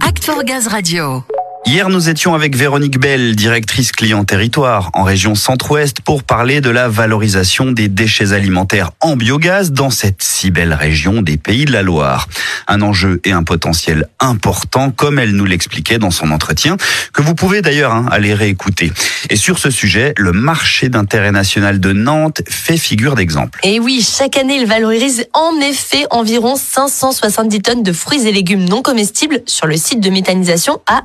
Act for Gaz Radio. Hier, nous étions avec Véronique Bell, directrice client territoire en région centre-ouest, pour parler de la valorisation des déchets alimentaires en biogaz dans cette si belle région des Pays de la Loire. Un enjeu et un potentiel important, comme elle nous l'expliquait dans son entretien, que vous pouvez d'ailleurs hein, aller réécouter. Et sur ce sujet, le marché d'intérêt national de Nantes fait figure d'exemple. Et oui, chaque année, il valorise en effet environ 570 tonnes de fruits et légumes non comestibles sur le site de méthanisation à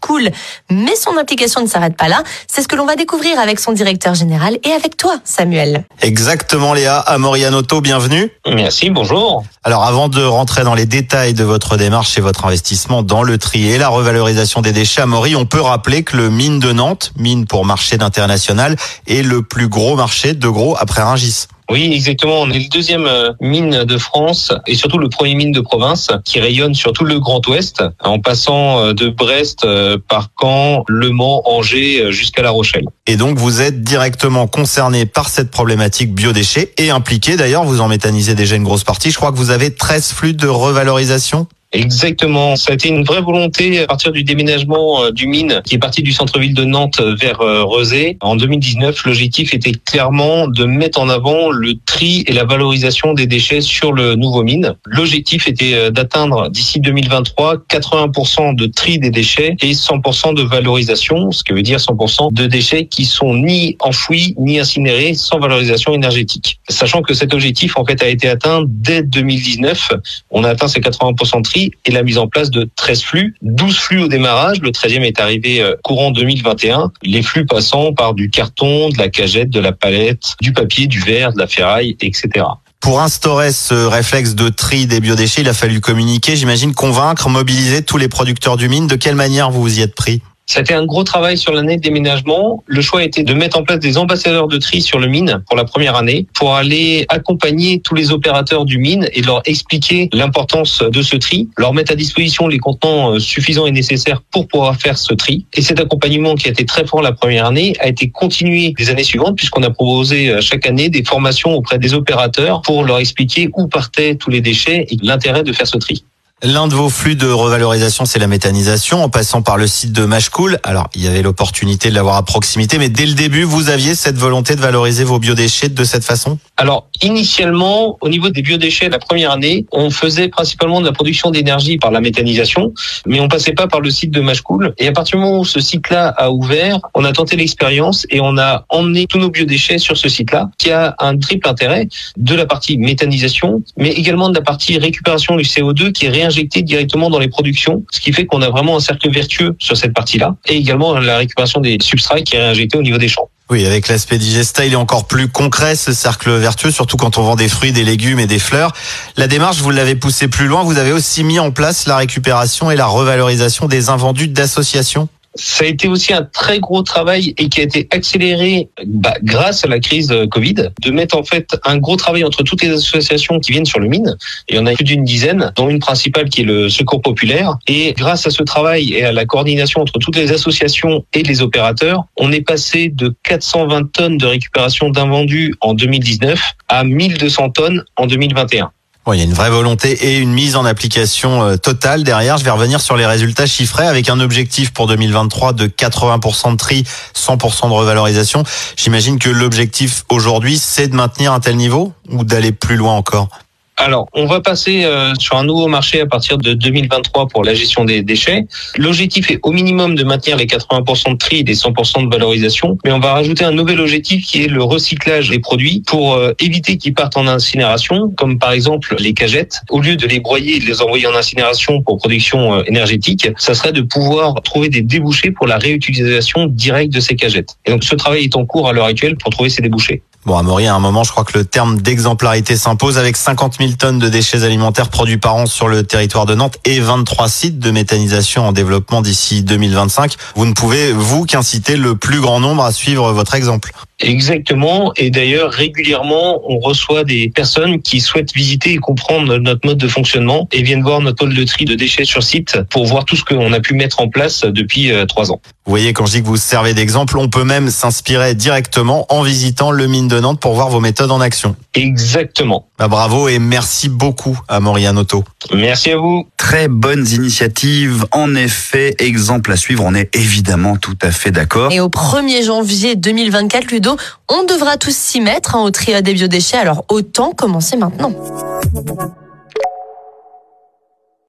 cool. Mais son implication ne s'arrête pas là. C'est ce que l'on va découvrir avec son directeur général et avec toi, Samuel. Exactement, Léa. Amorianoto, bienvenue. Merci, bonjour. Alors, avant de rentrer dans les détails de votre démarche et votre investissement dans le tri et la revalorisation des déchets, Amaury, on peut rappeler que le mine de Nantes, mine pour marché d'international, est le plus gros marché de gros après Rungis. Oui, exactement. On est le deuxième euh, mine de France et surtout le premier mine de province qui rayonne sur tout le Grand Ouest en passant euh, de Brest euh, par Caen, Le Mans, Angers jusqu'à La Rochelle. Et donc vous êtes directement concerné par cette problématique biodéchets et impliqué d'ailleurs, vous en méthanisez déjà une grosse partie. Je crois que vous avez 13 flux de revalorisation Exactement. Ça a été une vraie volonté à partir du déménagement euh, du mine qui est parti du centre-ville de Nantes vers euh, Rezé. En 2019, l'objectif était clairement de mettre en avant le tri et la valorisation des déchets sur le nouveau mine. L'objectif était euh, d'atteindre d'ici 2023 80% de tri des déchets et 100% de valorisation, ce qui veut dire 100% de déchets qui sont ni enfouis ni incinérés sans valorisation énergétique. Sachant que cet objectif en fait a été atteint dès 2019. On a atteint ces 80% de tri et la mise en place de 13 flux, 12 flux au démarrage, le 13e est arrivé euh, courant 2021, les flux passant par du carton, de la cagette, de la palette, du papier, du verre, de la ferraille, etc. Pour instaurer ce réflexe de tri des biodéchets, il a fallu communiquer, j'imagine, convaincre, mobiliser tous les producteurs du mine. De quelle manière vous vous y êtes pris? C'était un gros travail sur l'année de déménagement. Le choix était de mettre en place des ambassadeurs de tri sur le mine pour la première année, pour aller accompagner tous les opérateurs du mine et leur expliquer l'importance de ce tri, leur mettre à disposition les contenants euh, suffisants et nécessaires pour pouvoir faire ce tri. Et cet accompagnement qui a été très fort la première année a été continué les années suivantes puisqu'on a proposé euh, chaque année des formations auprès des opérateurs pour leur expliquer où partaient tous les déchets et l'intérêt de faire ce tri. L'un de vos flux de revalorisation, c'est la méthanisation, en passant par le site de Mashcool. Alors, il y avait l'opportunité de l'avoir à proximité, mais dès le début, vous aviez cette volonté de valoriser vos biodéchets de cette façon? Alors, initialement, au niveau des biodéchets, la première année, on faisait principalement de la production d'énergie par la méthanisation, mais on passait pas par le site de Mashcool. Et à partir du moment où ce site-là a ouvert, on a tenté l'expérience et on a emmené tous nos biodéchets sur ce site-là, qui a un triple intérêt de la partie méthanisation, mais également de la partie récupération du CO2 qui est injecté directement dans les productions, ce qui fait qu'on a vraiment un cercle vertueux sur cette partie-là, et également la récupération des substrats qui est réinjecté au niveau des champs. Oui, avec l'aspect digesta, il est encore plus concret ce cercle vertueux, surtout quand on vend des fruits, des légumes et des fleurs. La démarche, vous l'avez poussée plus loin, vous avez aussi mis en place la récupération et la revalorisation des invendus d'associations ça a été aussi un très gros travail et qui a été accéléré bah, grâce à la crise Covid, de mettre en fait un gros travail entre toutes les associations qui viennent sur le mine. Et on a plus d'une dizaine, dont une principale qui est le Secours Populaire. Et grâce à ce travail et à la coordination entre toutes les associations et les opérateurs, on est passé de 420 tonnes de récupération d'invendus en 2019 à 1200 tonnes en 2021 il y a une vraie volonté et une mise en application euh, totale derrière. Je vais revenir sur les résultats chiffrés avec un objectif pour 2023 de 80% de tri, 100% de revalorisation. J'imagine que l'objectif aujourd'hui, c'est de maintenir un tel niveau ou d'aller plus loin encore? Alors, on va passer euh, sur un nouveau marché à partir de 2023 pour la gestion des déchets. L'objectif est au minimum de maintenir les 80% de tri et les 100% de valorisation, mais on va rajouter un nouvel objectif qui est le recyclage des produits pour euh, éviter qu'ils partent en incinération, comme par exemple les cagettes. Au lieu de les broyer et de les envoyer en incinération pour production euh, énergétique, ça serait de pouvoir trouver des débouchés pour la réutilisation directe de ces cagettes. Et donc ce travail est en cours à l'heure actuelle pour trouver ces débouchés. Bon, à un moment, je crois que le terme d'exemplarité s'impose avec 50 000 tonnes de déchets alimentaires produits par an sur le territoire de Nantes et 23 sites de méthanisation en développement d'ici 2025. Vous ne pouvez, vous, qu'inciter le plus grand nombre à suivre votre exemple. Exactement. Et d'ailleurs, régulièrement, on reçoit des personnes qui souhaitent visiter et comprendre notre mode de fonctionnement et viennent voir notre pôle de tri de déchets sur site pour voir tout ce qu'on a pu mettre en place depuis euh, trois ans. Vous voyez, quand je dis que vous servez d'exemple, on peut même s'inspirer directement en visitant le mine de Nantes pour voir vos méthodes en action. Exactement. Bah, bravo et merci beaucoup à Otto. Merci à vous. Très bonnes initiatives. En effet, exemple à suivre. On est évidemment tout à fait d'accord. Et au 1er janvier 2024, Ludo, on devra tous s'y mettre hein, au tri des biodéchets. Alors autant commencer maintenant.